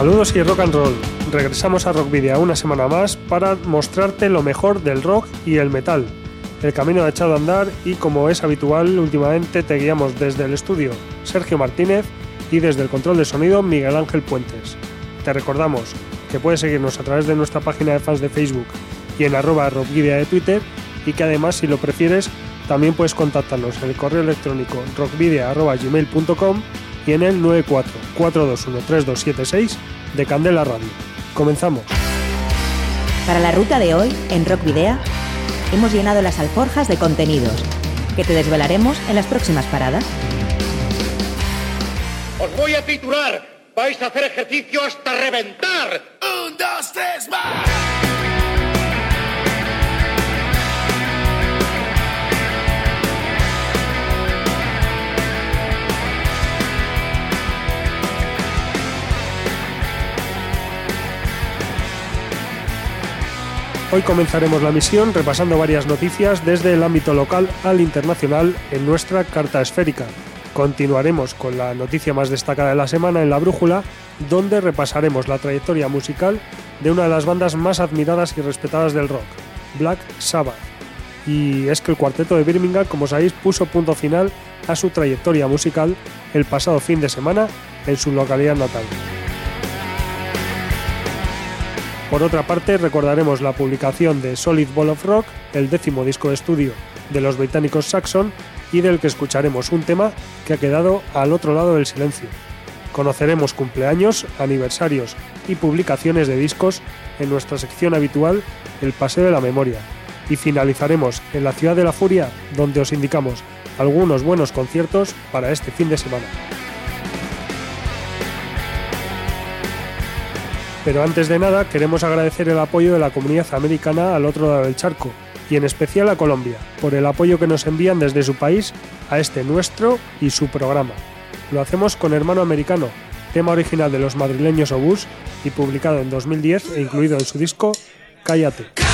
Saludos y rock and roll. Regresamos a Rock una semana más para mostrarte lo mejor del rock y el metal. El camino ha echado a andar y como es habitual últimamente te guiamos desde el estudio Sergio Martínez y desde el control de sonido Miguel Ángel Puentes. Te recordamos que puedes seguirnos a través de nuestra página de fans de Facebook y en arroba de Twitter y que además si lo prefieres también puedes contactarnos en el correo electrónico rockvidia.gmail.com y en el 944213276 de Candela Radio. Comenzamos. Para la ruta de hoy, en Rock Video, hemos llenado las alforjas de contenidos que te desvelaremos en las próximas paradas. Os voy a titular. Vais a hacer ejercicio hasta reventar. Un, dos, tres, más. Hoy comenzaremos la misión repasando varias noticias desde el ámbito local al internacional en nuestra carta esférica. Continuaremos con la noticia más destacada de la semana en la brújula, donde repasaremos la trayectoria musical de una de las bandas más admiradas y respetadas del rock, Black Sabbath. Y es que el cuarteto de Birmingham, como sabéis, puso punto final a su trayectoria musical el pasado fin de semana en su localidad natal. Por otra parte, recordaremos la publicación de Solid Ball of Rock, el décimo disco de estudio de los británicos Saxon, y del que escucharemos un tema que ha quedado al otro lado del silencio. Conoceremos cumpleaños, aniversarios y publicaciones de discos en nuestra sección habitual El Paseo de la Memoria. Y finalizaremos en la Ciudad de la Furia, donde os indicamos algunos buenos conciertos para este fin de semana. Pero antes de nada queremos agradecer el apoyo de la comunidad americana al otro lado del charco, y en especial a Colombia, por el apoyo que nos envían desde su país a este nuestro y su programa. Lo hacemos con Hermano Americano, tema original de los madrileños Obús y publicado en 2010 e incluido en su disco Cállate.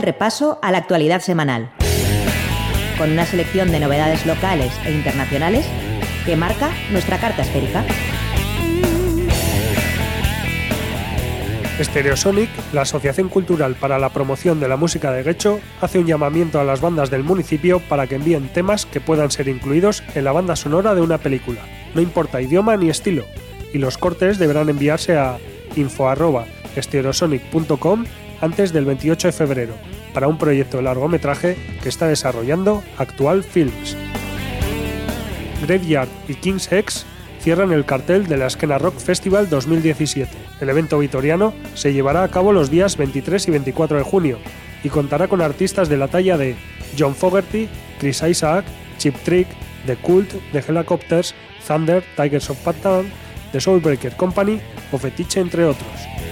El repaso a la actualidad semanal, con una selección de novedades locales e internacionales que marca nuestra carta esférica. Stereosonic, la Asociación Cultural para la Promoción de la Música de Guecho, hace un llamamiento a las bandas del municipio para que envíen temas que puedan ser incluidos en la banda sonora de una película, no importa idioma ni estilo, y los cortes deberán enviarse a info@stereosonic.com antes del 28 de febrero, para un proyecto de largometraje que está desarrollando Actual Films. Graveyard y King's X cierran el cartel de la Esquena Rock Festival 2017. El evento vitoriano se llevará a cabo los días 23 y 24 de junio y contará con artistas de la talla de John Fogerty, Chris Isaac, Chip Trick, The Cult, The Helicopters, Thunder, Tigers of Patton, The Soulbreaker Company o Fetiche, entre otros.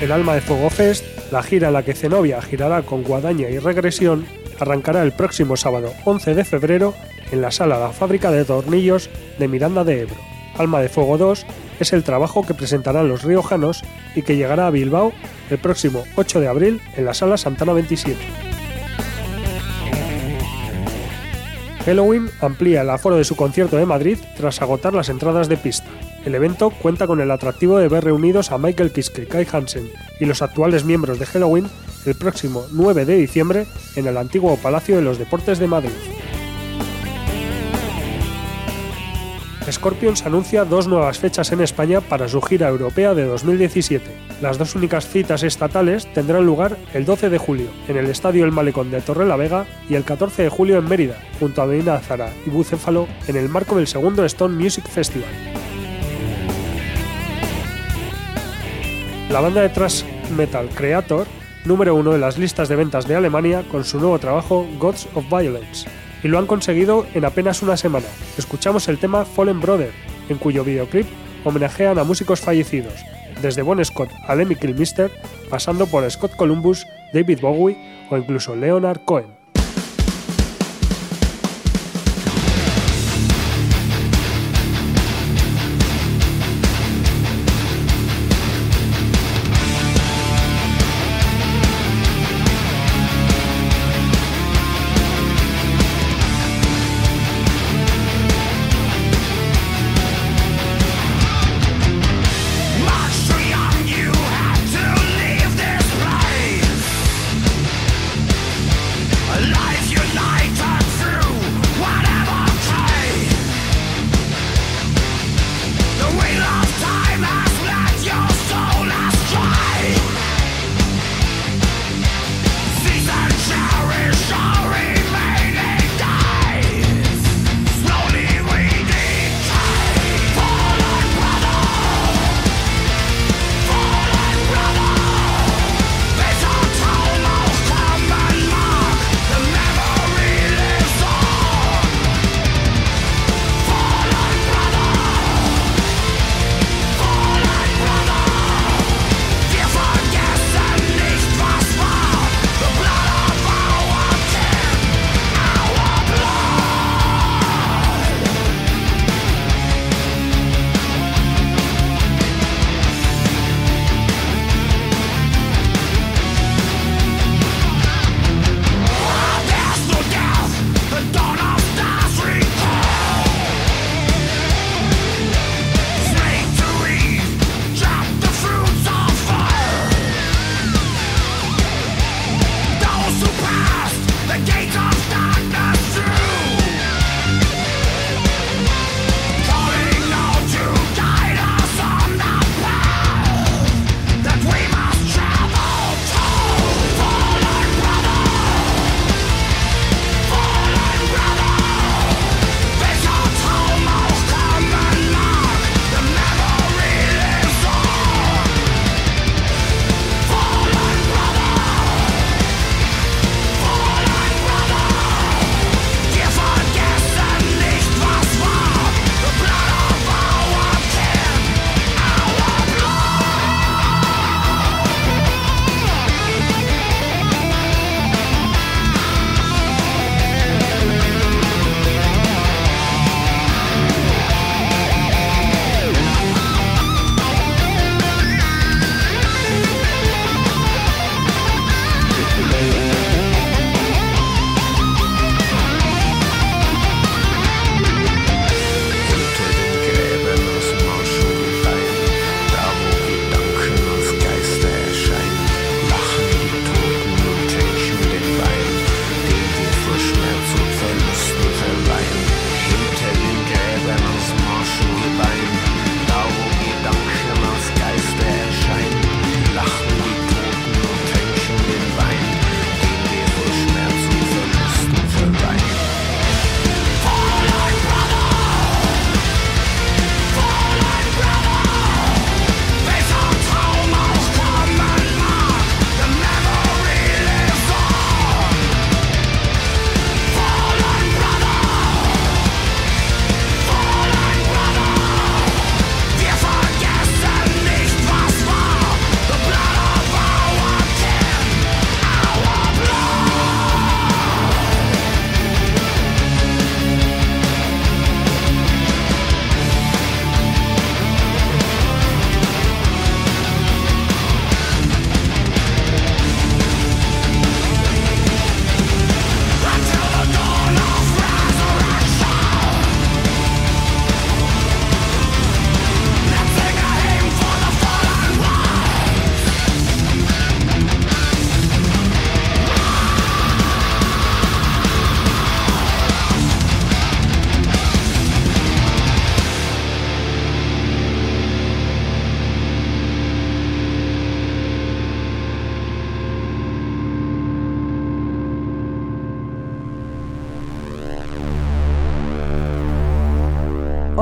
El Alma de Fuego Fest, la gira en la que Zenobia girará con Guadaña y Regresión, arrancará el próximo sábado 11 de febrero en la sala La Fábrica de Tornillos de Miranda de Ebro. Alma de Fuego 2 es el trabajo que presentarán los riojanos y que llegará a Bilbao el próximo 8 de abril en la sala Santana 27. Halloween amplía el aforo de su concierto de Madrid tras agotar las entradas de pista. El evento cuenta con el atractivo de ver reunidos a Michael Kiske, Kai Hansen y los actuales miembros de Halloween el próximo 9 de diciembre en el antiguo Palacio de los Deportes de Madrid. Scorpions anuncia dos nuevas fechas en España para su gira europea de 2017. Las dos únicas citas estatales tendrán lugar el 12 de julio en el Estadio El Malecón de Torrelavega y el 14 de julio en Mérida, junto a Medina Zara y Bucéfalo, en el marco del segundo Stone Music Festival. La banda de thrash metal Creator, número uno en las listas de ventas de Alemania con su nuevo trabajo Gods of Violence, y lo han conseguido en apenas una semana. Escuchamos el tema Fallen Brother, en cuyo videoclip homenajean a músicos fallecidos, desde Bon Scott a Lemmy Kilmister, pasando por Scott Columbus, David Bowie o incluso Leonard Cohen.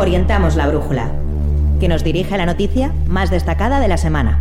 Orientamos la brújula, que nos dirige a la noticia más destacada de la semana.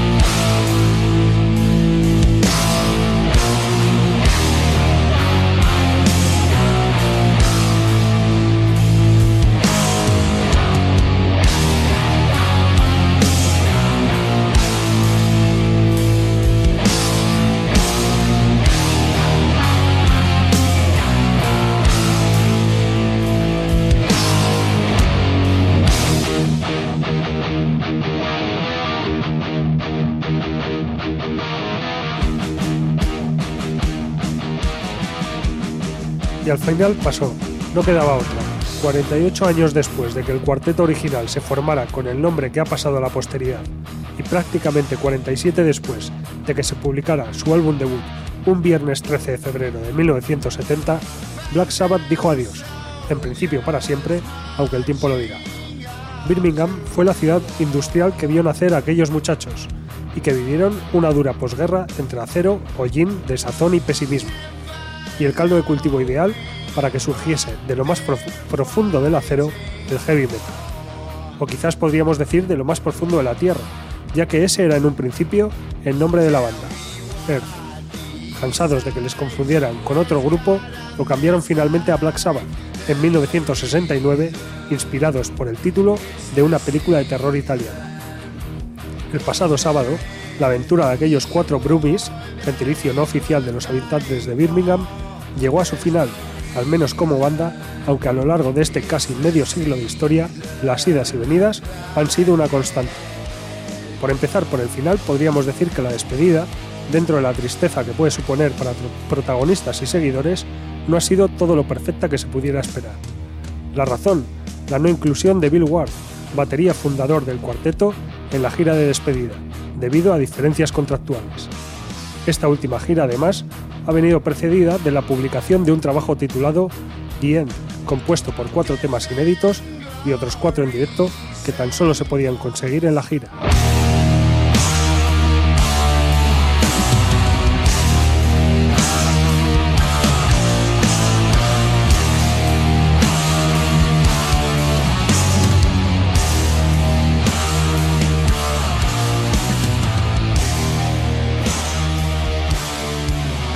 Al final pasó, no quedaba otra. 48 años después de que el cuarteto original se formara con el nombre que ha pasado a la posteridad, y prácticamente 47 después de que se publicara su álbum debut un viernes 13 de febrero de 1970, Black Sabbath dijo adiós, en principio para siempre, aunque el tiempo lo dirá. Birmingham fue la ciudad industrial que vio nacer a aquellos muchachos y que vivieron una dura posguerra entre acero, hollín, desazón y pesimismo, y el caldo de cultivo ideal para que surgiese de lo más profu- profundo del acero el heavy metal. O quizás podríamos decir de lo más profundo de la tierra, ya que ese era en un principio el nombre de la banda, Earth. Cansados de que les confundieran con otro grupo, lo cambiaron finalmente a Black Sabbath en 1969, inspirados por el título de una película de terror italiana. El pasado sábado, la aventura de aquellos cuatro Broomies, gentilicio no oficial de los habitantes de Birmingham, llegó a su final, al menos como banda, aunque a lo largo de este casi medio siglo de historia, las idas y venidas han sido una constante. Por empezar por el final, podríamos decir que la despedida, dentro de la tristeza que puede suponer para pro- protagonistas y seguidores, no ha sido todo lo perfecta que se pudiera esperar. La razón, la no inclusión de Bill Ward, batería fundador del cuarteto, en la gira de despedida, debido a diferencias contractuales. Esta última gira, además, ha venido precedida de la publicación de un trabajo titulado The End, compuesto por cuatro temas inéditos y otros cuatro en directo que tan solo se podían conseguir en la gira.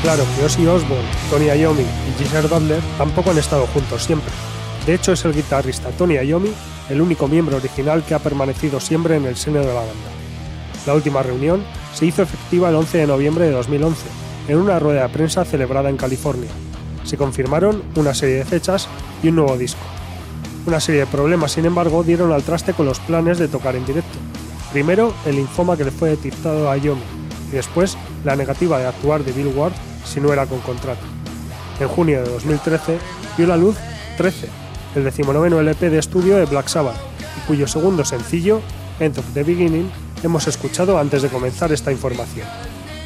Claro que Ozzy Osbourne, Tony Iommi y Geezer Butler tampoco han estado juntos siempre. De hecho, es el guitarrista Tony Iommi el único miembro original que ha permanecido siempre en el seno de la banda. La última reunión se hizo efectiva el 11 de noviembre de 2011, en una rueda de prensa celebrada en California. Se confirmaron una serie de fechas y un nuevo disco. Una serie de problemas, sin embargo, dieron al traste con los planes de tocar en directo. Primero, el linfoma que le fue detectado a Iommi, y después, la negativa de actuar de Bill Ward si no era con contrato. En junio de 2013 vio la luz 13, el decimonoveno LP de estudio de Black Sabbath, y cuyo segundo sencillo, End of the Beginning, hemos escuchado antes de comenzar esta información.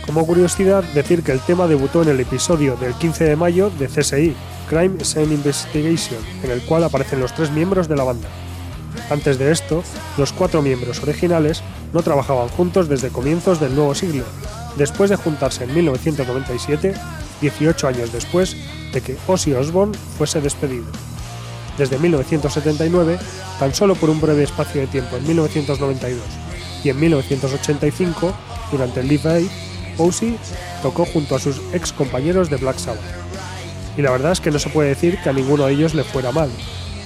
Como curiosidad, decir que el tema debutó en el episodio del 15 de mayo de CSI, Crime Scene Investigation, en el cual aparecen los tres miembros de la banda. Antes de esto, los cuatro miembros originales no trabajaban juntos desde comienzos del nuevo siglo, después de juntarse en 1997, 18 años después de que Ozzy Osbourne fuese despedido. Desde 1979, tan solo por un breve espacio de tiempo en 1992 y en 1985, durante el Live Aid, Ozzy tocó junto a sus ex compañeros de Black Sabbath. Y la verdad es que no se puede decir que a ninguno de ellos le fuera mal.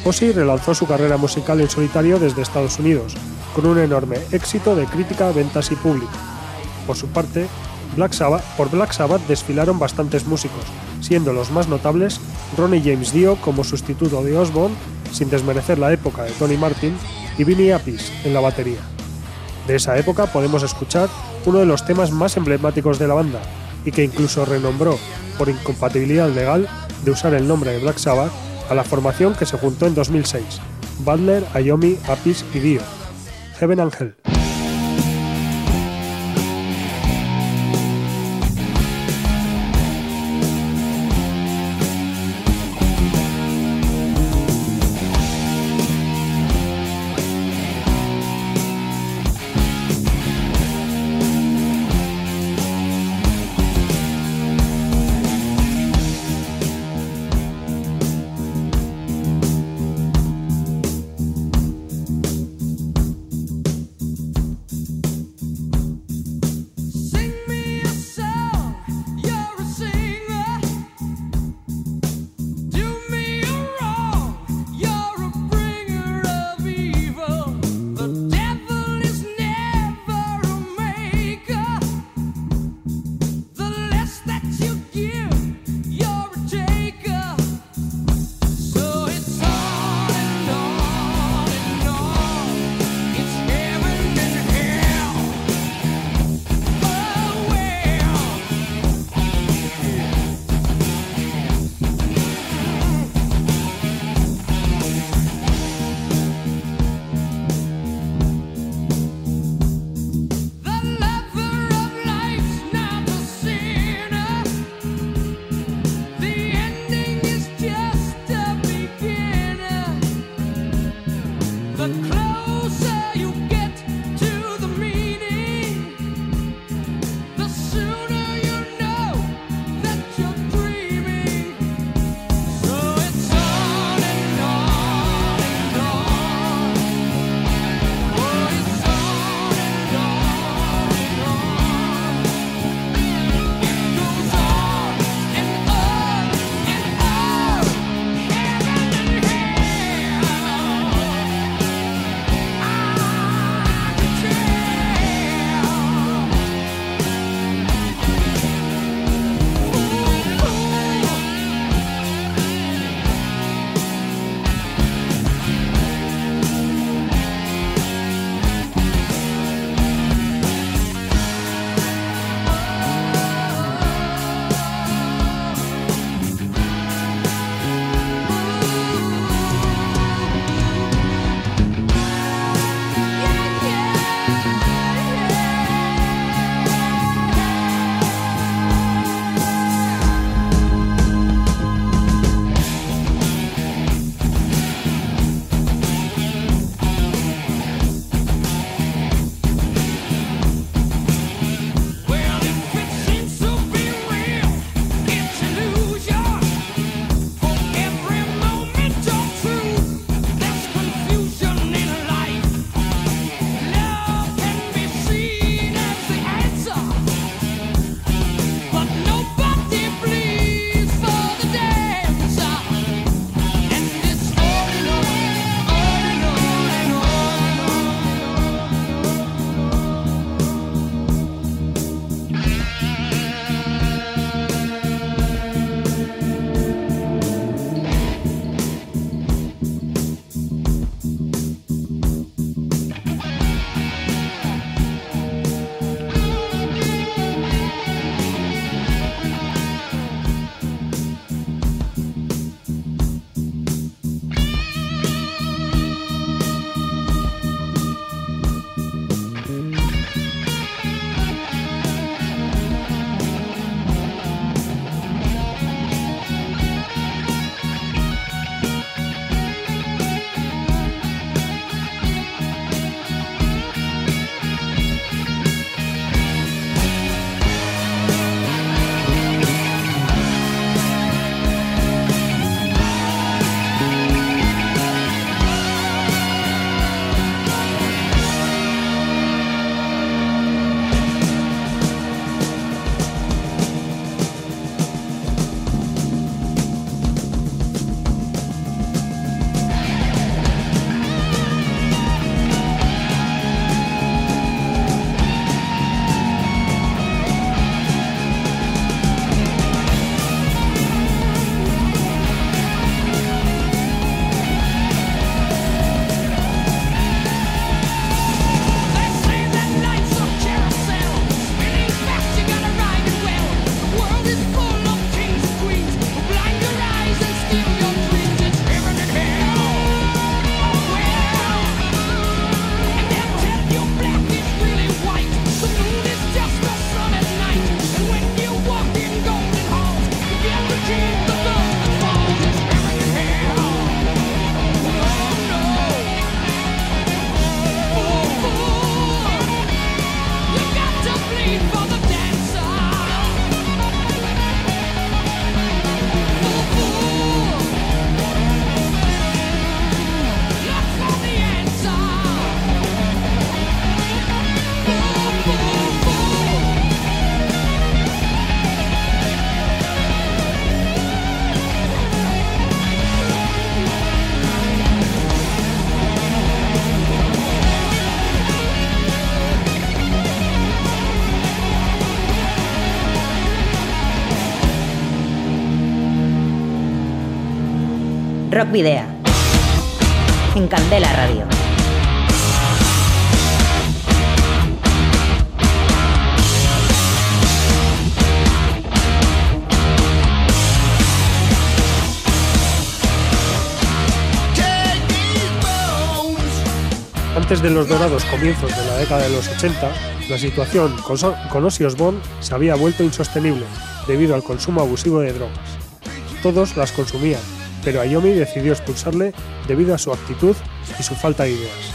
Ozzy relanzó su carrera musical en solitario desde Estados Unidos, con un enorme éxito de crítica, ventas y público. Por su parte, Black Sabbath, por Black Sabbath desfilaron bastantes músicos, siendo los más notables Ronnie James Dio como sustituto de Osborne, sin desmerecer la época de Tony Martin, y Vinnie Appice en la batería. De esa época podemos escuchar uno de los temas más emblemáticos de la banda, y que incluso renombró, por incompatibilidad legal, de usar el nombre de Black Sabbath a la formación que se juntó en 2006, Butler, Ayomi, Appice y Dio, Heaven and Hell. En Candela Radio. Antes de los dorados comienzos de la década de los 80, la situación con, Ozzy Osbourne se había vuelto insostenible debido al consumo abusivo de drogas. Todos las consumían, pero Ayomi decidió expulsarle debido a su actitud y su falta de ideas.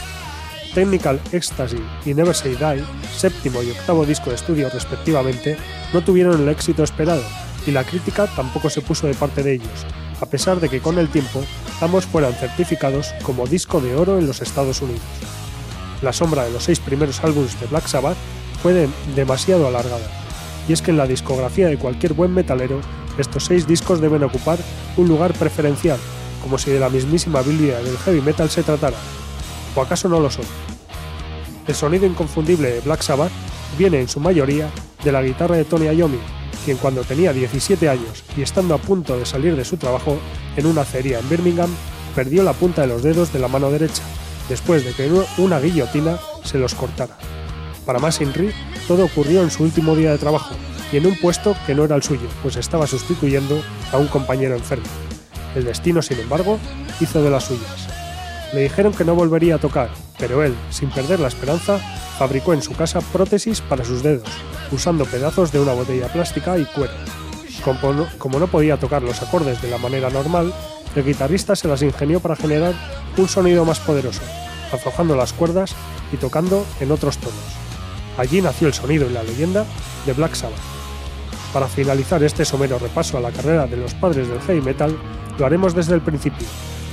Technical Ecstasy y Never Say Die, séptimo y octavo disco de estudio respectivamente, no tuvieron el éxito esperado y la crítica tampoco se puso de parte de ellos, a pesar de que con el tiempo ambos fueran certificados como disco de oro en los Estados Unidos. La sombra de los seis primeros álbumes de Black Sabbath fue de- demasiado alargada, y es que en la discografía de cualquier buen metalero, estos seis discos deben ocupar un lugar preferencial, como si de la mismísima Biblia del heavy metal se tratara. ¿O acaso no lo son? El sonido inconfundible de Black Sabbath viene en su mayoría de la guitarra de Tony Iommi, quien cuando tenía 17 años y estando a punto de salir de su trabajo en una acería en Birmingham, perdió la punta de los dedos de la mano derecha, después de que una guillotina se los cortara. Para más Inri, todo ocurrió en su último día de trabajo y en un puesto que no era el suyo, pues estaba sustituyendo a un compañero enfermo. El destino, sin embargo, hizo de las suyas. Le dijeron que no volvería a tocar, pero él, sin perder la esperanza, fabricó en su casa prótesis para sus dedos, usando pedazos de una botella plástica y cuero. Como no, podía tocar los acordes de la manera normal, el guitarrista se las ingenió para generar un sonido más poderoso, aflojando las cuerdas y tocando en otros tonos. Allí nació el sonido y la leyenda de Black Sabbath. Para finalizar este somero repaso a la carrera de los padres del heavy metal, lo haremos desde el principio,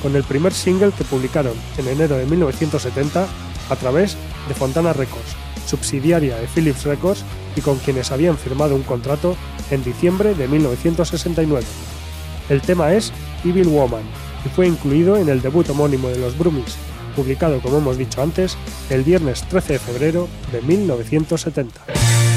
con el primer single que publicaron en enero de 1970 a través de Fontana Records, subsidiaria de Philips Records y con quienes habían firmado un contrato en diciembre de 1969. El tema es Evil Woman y fue incluido en el debut homónimo de los Brumis, publicado como hemos dicho antes el viernes 13 de febrero de 1970.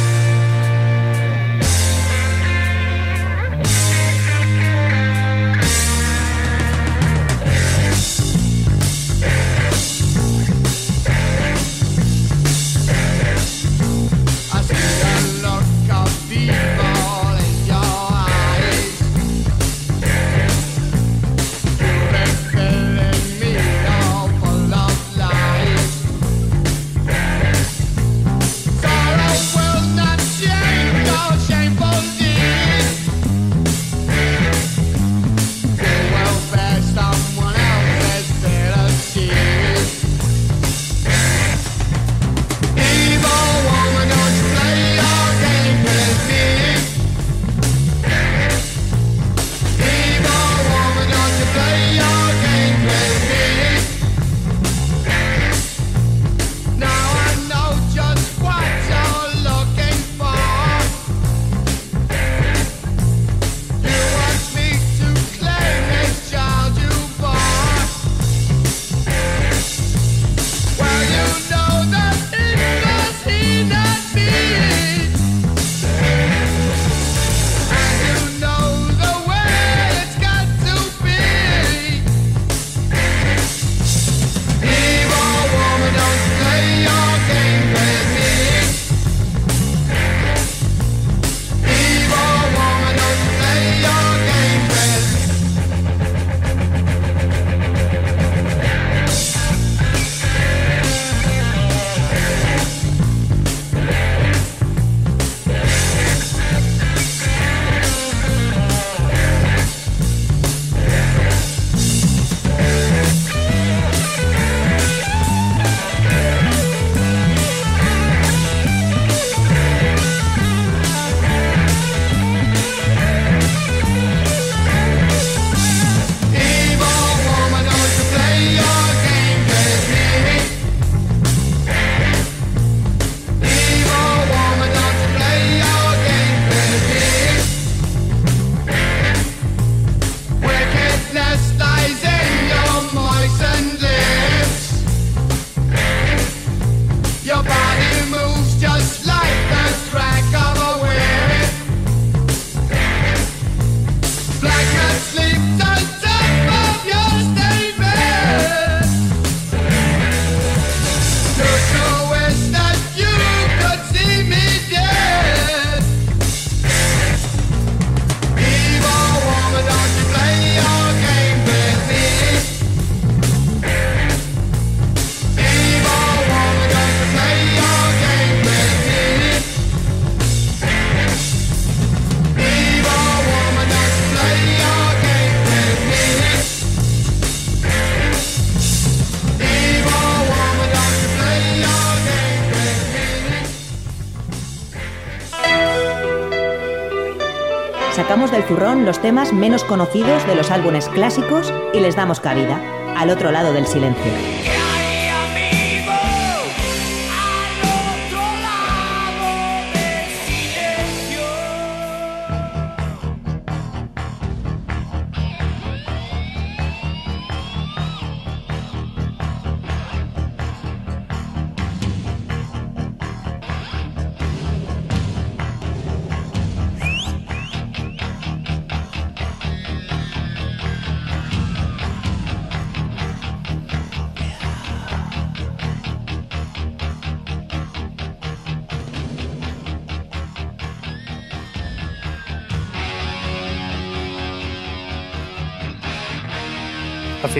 Sacamos del zurrón los temas menos conocidos de los álbumes clásicos y les damos cabida, al otro lado del silencio.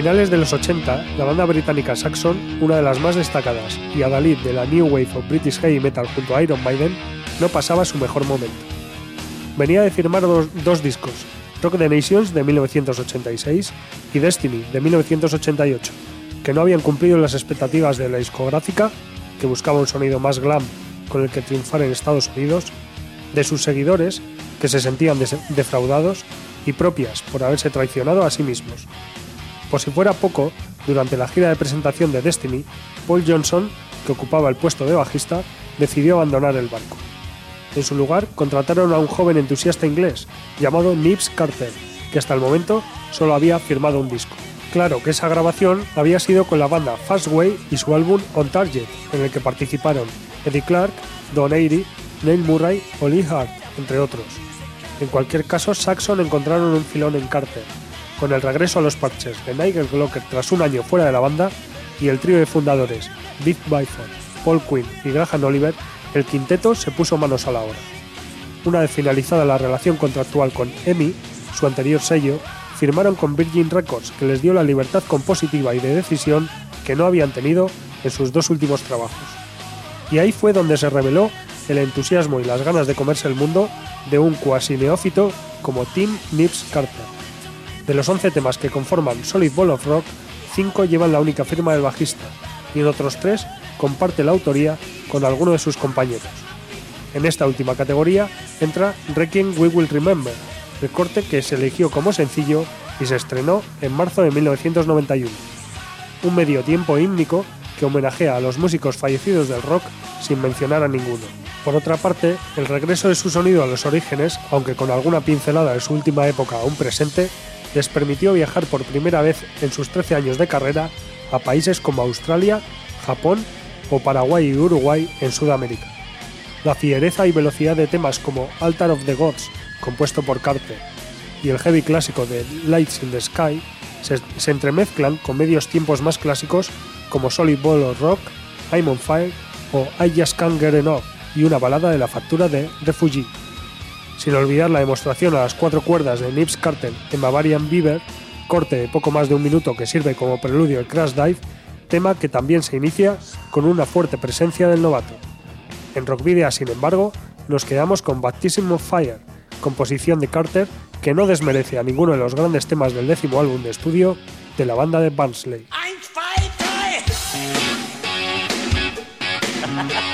Finales de los 80, la banda británica Saxon, una de las más destacadas y adalid de la New Wave of British Heavy Metal junto a Iron Maiden, no pasaba su mejor momento. Venía de firmar dos, dos discos, Rock the Nations de 1986 y Destiny de 1988, que no habían cumplido las expectativas de la discográfica, que buscaba un sonido más glam con el que triunfar en Estados Unidos, de sus seguidores, que se sentían defraudados, y propias por haberse traicionado a sí mismos. Por si fuera poco, durante la gira de presentación de Destiny, Paul Johnson, que ocupaba el puesto de bajista, decidió abandonar el barco. En su lugar, contrataron a un joven entusiasta inglés llamado Nibs Carter, que hasta el momento solo había firmado un disco. Claro que esa grabación había sido con la banda Fastway y su álbum On Target, en el que participaron Eddie Clark, Don Airy, Neil Murray o Lee Hart, entre otros. En cualquier caso, Saxon encontraron un filón en Carter, con el regreso a los parches de Nigel Glocker tras un año fuera de la banda y el trío de fundadores Vic Byford, Paul Quinn y Graham Oliver, el quinteto se puso manos a la obra. Una vez finalizada la relación contractual con EMI, su anterior sello, firmaron con Virgin Records, que les dio la libertad compositiva y de decisión que no habían tenido en sus dos últimos trabajos. Y ahí fue donde se reveló el entusiasmo y las ganas de comerse el mundo de un cuasi neófito como Tim Nips Carter. De los 11 temas que conforman Solid Ball of Rock, 5 llevan la única firma del bajista y en otros 3 comparte la autoría con alguno de sus compañeros. En esta última categoría entra Requiem We Will Remember, el corte que se eligió como sencillo y se estrenó en marzo de 1991. Un medio tiempo hímnico que homenajea a los músicos fallecidos del rock sin mencionar a ninguno. Por otra parte, el regreso de su sonido a los orígenes, aunque con alguna pincelada de su última época aún presente, les permitió viajar por primera vez en sus 13 años de carrera a países como Australia, Japón o Paraguay y Uruguay en Sudamérica. La fiereza y velocidad de temas como Altar of the Gods, compuesto por Carter, y el heavy clásico de Lights in the Sky se, se entremezclan con medios tiempos más clásicos como Solid Ball of Rock, I'm on Fire o I Just Can't Get Enough y una balada de la factura de Refugee. Sin olvidar la demostración a las cuatro cuerdas de Nips Carter en Bavarian Beaver, corte de poco más de un minuto que sirve como preludio al Crash Dive, tema que también se inicia con una fuerte presencia del novato. En Rockvidia, sin embargo, nos quedamos con Baptism of Fire, composición de Carter que no desmerece a ninguno de los grandes temas del décimo álbum de estudio de la banda de Barnsley.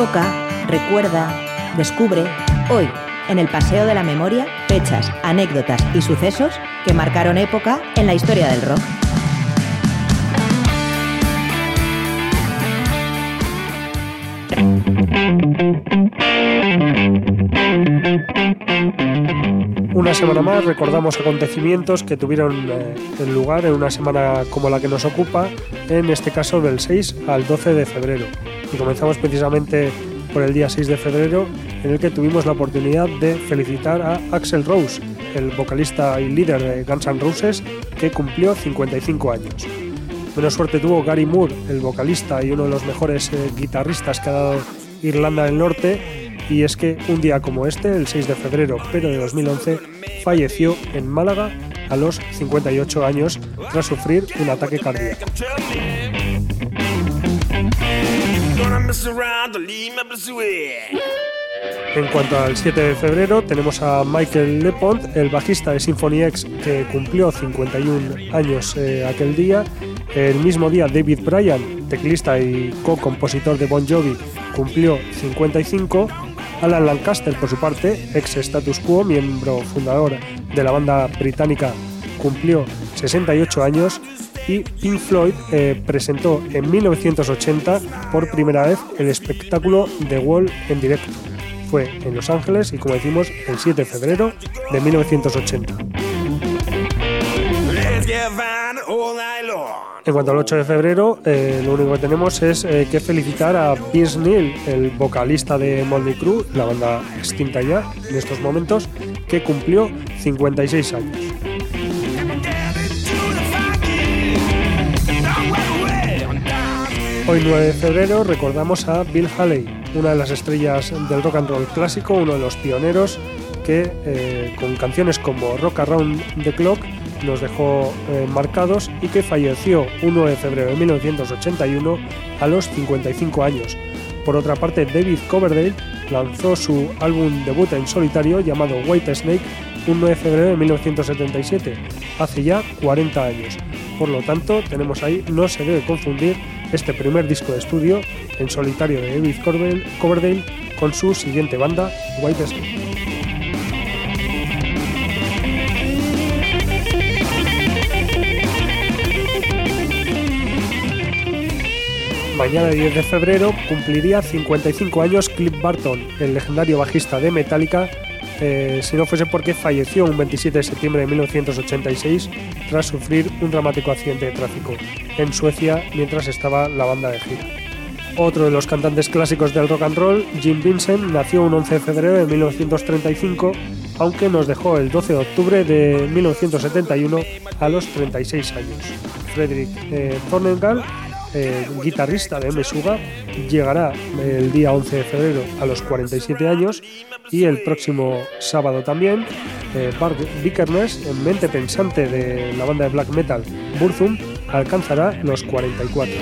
Evoca, recuerda, descubre, hoy, en el Paseo de la Memoria, fechas, anécdotas y sucesos que marcaron época en la historia del rock. Una semana más recordamos acontecimientos que tuvieron eh, lugar en una semana como la que nos ocupa, en este caso del 6 al 12 de febrero. Y comenzamos precisamente por el día 6 de febrero, en el que tuvimos la oportunidad de felicitar a Axel Rose, el vocalista y líder de Guns N' Roses, que cumplió 55 años. Menos suerte tuvo Gary Moore, el vocalista y uno de los mejores eh, guitarristas que ha dado Irlanda del Norte, y es que un día como este, el 6 de febrero pero de 2011, falleció en Málaga a los 58 años tras sufrir un ataque cardíaco. En cuanto al 7 de febrero, tenemos a Michael LePont, el bajista de Symphony X, que cumplió 51 años eh, aquel día. El mismo día, David Bryan, teclista y co-compositor de Bon Jovi, cumplió 55. Alan Lancaster, por su parte, ex Status Quo, miembro fundador de la banda británica, cumplió 68 años y Pink Floyd eh, presentó en 1980 por primera vez el espectáculo The Wall en directo. Fue en Los Ángeles y como decimos el 7 de febrero de 1980. En cuanto al 8 de febrero, eh, lo único que tenemos es eh, que felicitar a Vince Neil, el vocalista de Moldy Crew, la banda extinta ya en estos momentos, que cumplió 56 años. Hoy 9 de febrero recordamos a Bill Haley, una de las estrellas del rock and roll clásico, uno de los pioneros que eh, con canciones como Rock Around the Clock nos dejó eh, marcados y que falleció 1 de febrero de 1981 a los 55 años. Por otra parte, David Coverdale lanzó su álbum debut en solitario llamado White Snake 1 de febrero de 1977, hace ya 40 años. Por lo tanto, tenemos ahí, no se debe confundir este primer disco de estudio en solitario de David Coverdale con su siguiente banda, White Snake. mañana 10 de febrero cumpliría 55 años Cliff Barton, el legendario bajista de Metallica, eh, si no fuese porque falleció un 27 de septiembre de 1986 tras sufrir un dramático accidente de tráfico en Suecia mientras estaba la banda de gira. Otro de los cantantes clásicos del rock and roll, Jim Vincent, nació un 11 de febrero de 1935, aunque nos dejó el 12 de octubre de 1971 a los 36 años. Frederick eh, eh, guitarrista de Mesuga, llegará el día 11 de febrero a los 47 años y el próximo sábado también eh, Bart Vikernes, mente pensante de la banda de black metal Burzum, alcanzará los 44.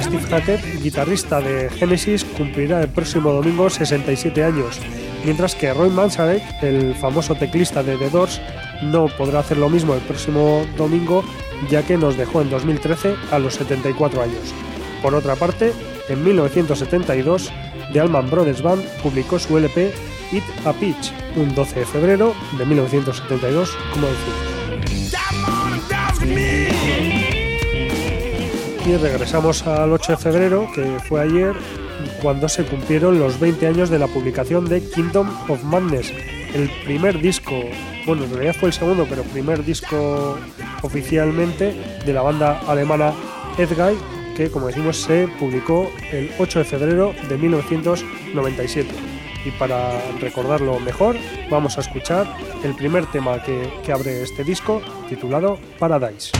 Steve Hackett, guitarrista de Genesis, cumplirá el próximo domingo 67 años, mientras que Roy Manzarek, el famoso teclista de The Doors, no podrá hacer lo mismo el próximo domingo, ya que nos dejó en 2013 a los 74 años. Por otra parte, en 1972, The Allman Brothers Band publicó su LP It a Pitch, un 12 de febrero de 1972, como decimos. Y regresamos al 8 de febrero, que fue ayer, cuando se cumplieron los 20 años de la publicación de Kingdom of Madness, el primer disco, bueno, en realidad fue el segundo, pero primer disco oficialmente de la banda alemana Edguy, que como decimos se publicó el 8 de febrero de 1997. Y para recordarlo mejor, vamos a escuchar el primer tema que, que abre este disco, titulado Paradise.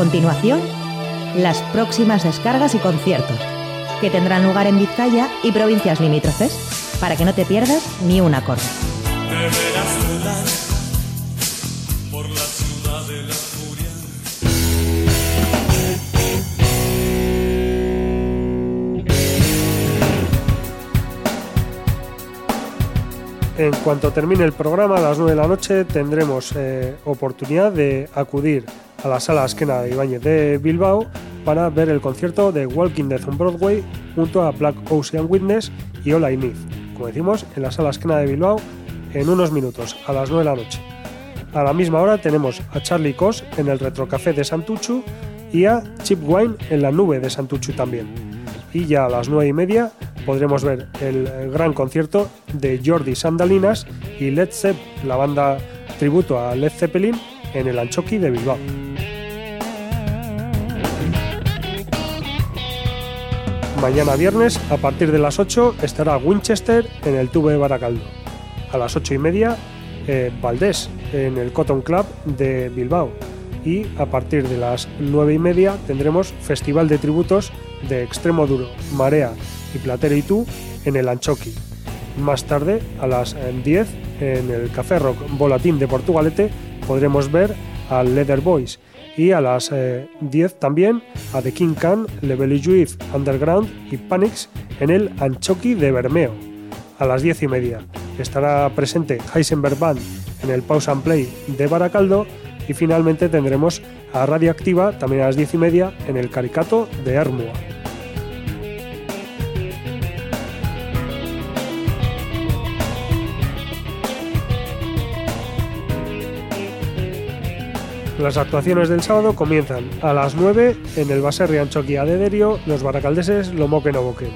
Continuación, las próximas descargas y conciertos, que tendrán lugar en Vizcaya y provincias limítrofes, para que no te pierdas ni un acorde. En cuanto termine el programa, a las 9 de la noche, tendremos eh, oportunidad de acudir a la sala Esquena de Ibáñez de Bilbao para ver el concierto de Walking Dead on Broadway junto a Black Ocean Witness y All I Need, como decimos, en la sala Esquena de Bilbao en unos minutos, a las 9 de la noche. A la misma hora tenemos a Charlie Cos en el Retrocafé de Santuchu y a Chip Wine en la nube de Santuchu también. Y ya a las 9 y media podremos ver el gran concierto de Jordi Sandalinas y Led Zepp, la banda tributo a Led Zeppelin, en el Anchoqui de Bilbao. Mañana viernes, a partir de las 8, estará Winchester en el Tube de Baracaldo. A las 8 y media, eh, Valdés en el Cotton Club de Bilbao. Y a partir de las 9 y media tendremos Festival de Tributos de Extremo Duro, Marea y Platero y tú en el Anchoqui. Más tarde, a las eh, 10, en el Café Rock Volatín de Portugalete, podremos ver a Leather Boys y a las eh, 10 también a The King Can, Level Juif Underground y Panics en el Anchoqui de Bermeo. A las 10 y media estará presente Heisenberg Band en el Pause and Play de Baracaldo y finalmente tendremos a Radioactiva también a las 10 y media en el Caricato de Hermua. Las actuaciones del sábado comienzan a las 9 en el Baserri Anchoquia de Derio, los baracaldeses lo moquen o boquen.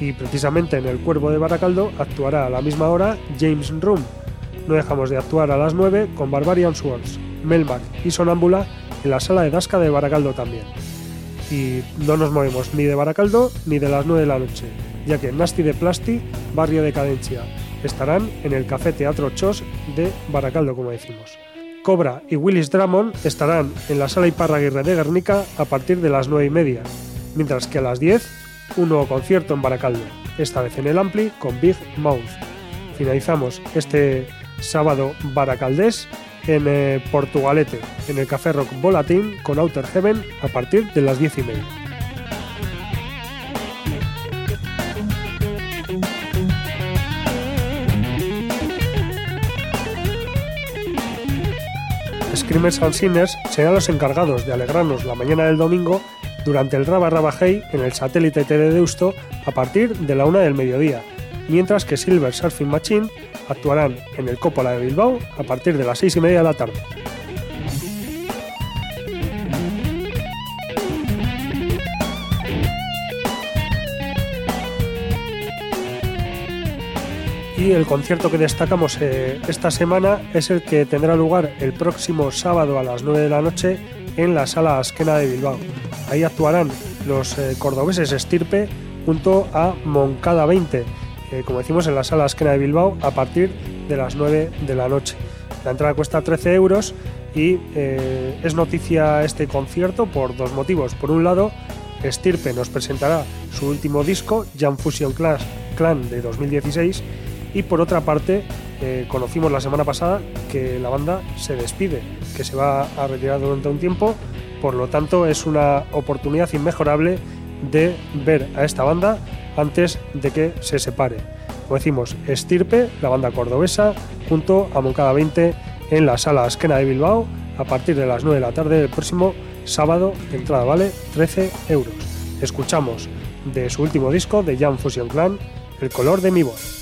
Y precisamente en el Cuervo de Baracaldo actuará a la misma hora James Room. No dejamos de actuar a las 9 con Barbarian Swords, Melmac y Sonámbula en la sala de Dasca de Baracaldo también. Y no nos movemos ni de Baracaldo ni de las 9 de la noche, ya que Nasty de Plasti, Barrio de Cadencia, estarán en el Café Teatro Chos de Baracaldo, como decimos. Cobra y Willis Drummond estarán en la sala Iparraguirre de Guernica a partir de las 9 y media, mientras que a las 10 un nuevo concierto en Baracaldo, esta vez en el Ampli con Big Mouth. Finalizamos este sábado baracaldés en eh, Portugalete, en el Café Rock Volatín con Outer Heaven a partir de las 10 y media. Screamers and Sinners serán los encargados de alegrarnos la mañana del domingo durante el Raba Raba Hey en el satélite T de Deusto a partir de la una del mediodía, mientras que Silver Surfing Machine actuarán en el Coppola de Bilbao a partir de las seis y media de la tarde. Y el concierto que destacamos eh, esta semana es el que tendrá lugar el próximo sábado a las 9 de la noche en la sala Asquena de Bilbao. Ahí actuarán los eh, cordobeses Estirpe junto a Moncada 20, eh, como decimos en la sala Asquena de Bilbao a partir de las 9 de la noche. La entrada cuesta 13 euros y es noticia este concierto por dos motivos. Por un lado, Estirpe nos presentará su último disco, Jam Fusion Class Clan de 2016 y por otra parte, eh, conocimos la semana pasada que la banda se despide, que se va a retirar durante un tiempo, por lo tanto es una oportunidad inmejorable de ver a esta banda antes de que se separe. Como decimos, Estirpe, la banda cordobesa, junto a Moncada 20 en la sala Esquena de Bilbao a partir de las 9 de la tarde del próximo sábado. Entrada vale 13 euros. Escuchamos de su último disco de Young Fusion Clan, El color de mi voz.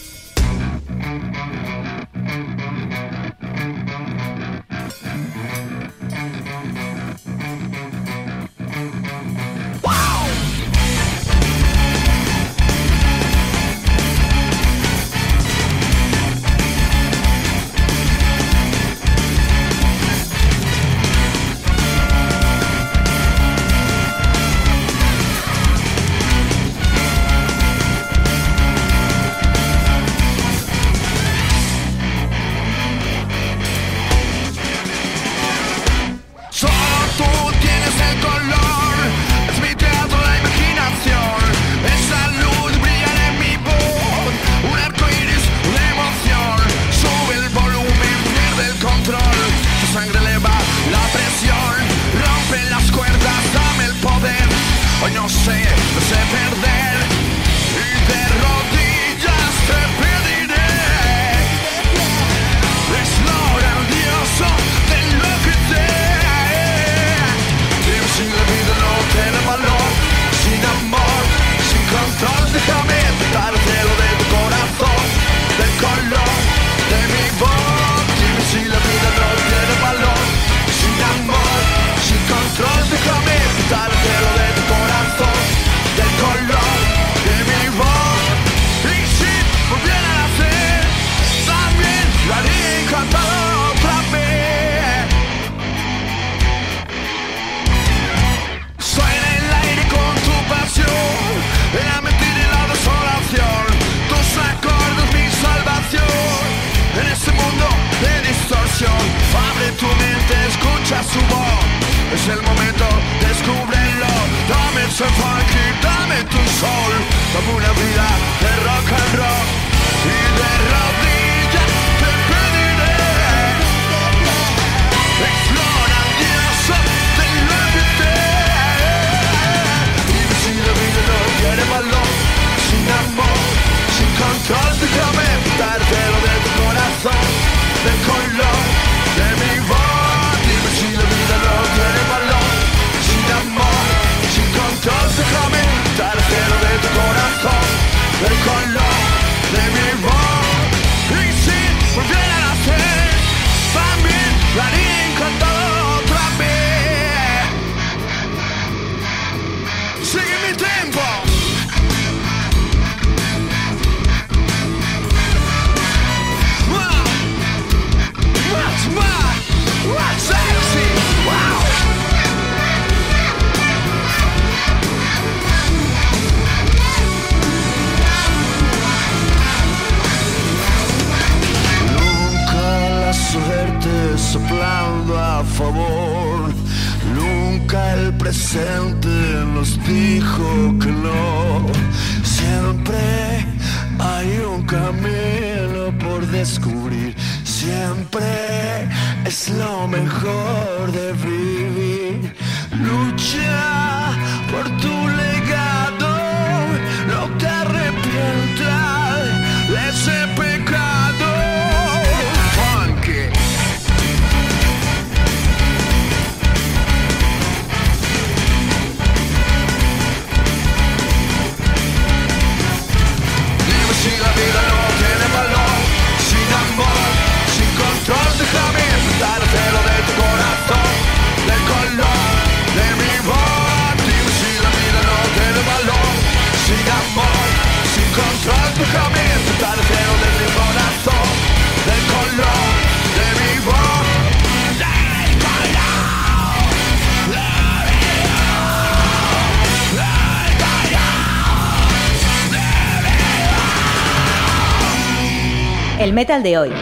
Metal de hoy.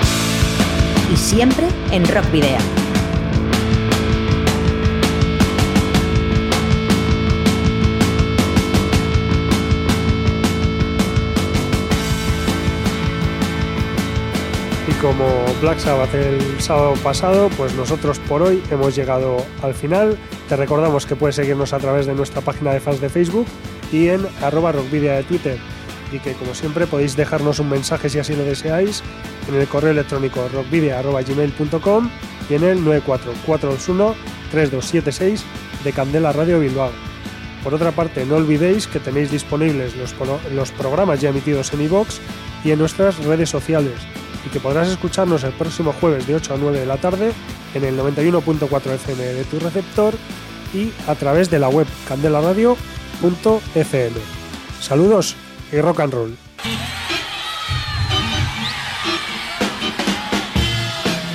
Y siempre en Rock Video. Y como Black Sabbath el sábado pasado, pues nosotros por hoy hemos llegado al final. Te recordamos que puedes seguirnos a través de nuestra página de fans de Facebook y en arroba rockvidia de Twitter. Y que como siempre podéis dejarnos un mensaje si así lo deseáis en el correo electrónico rockvidia.gmail.com y en el 94421-3276 de Candela Radio Bilbao. Por otra parte, no olvidéis que tenéis disponibles los, los programas ya emitidos en iVoox y en nuestras redes sociales y que podrás escucharnos el próximo jueves de 8 a 9 de la tarde en el 91.4 FM de tu receptor y a través de la web candelaradio.fm. Saludos y rock and roll.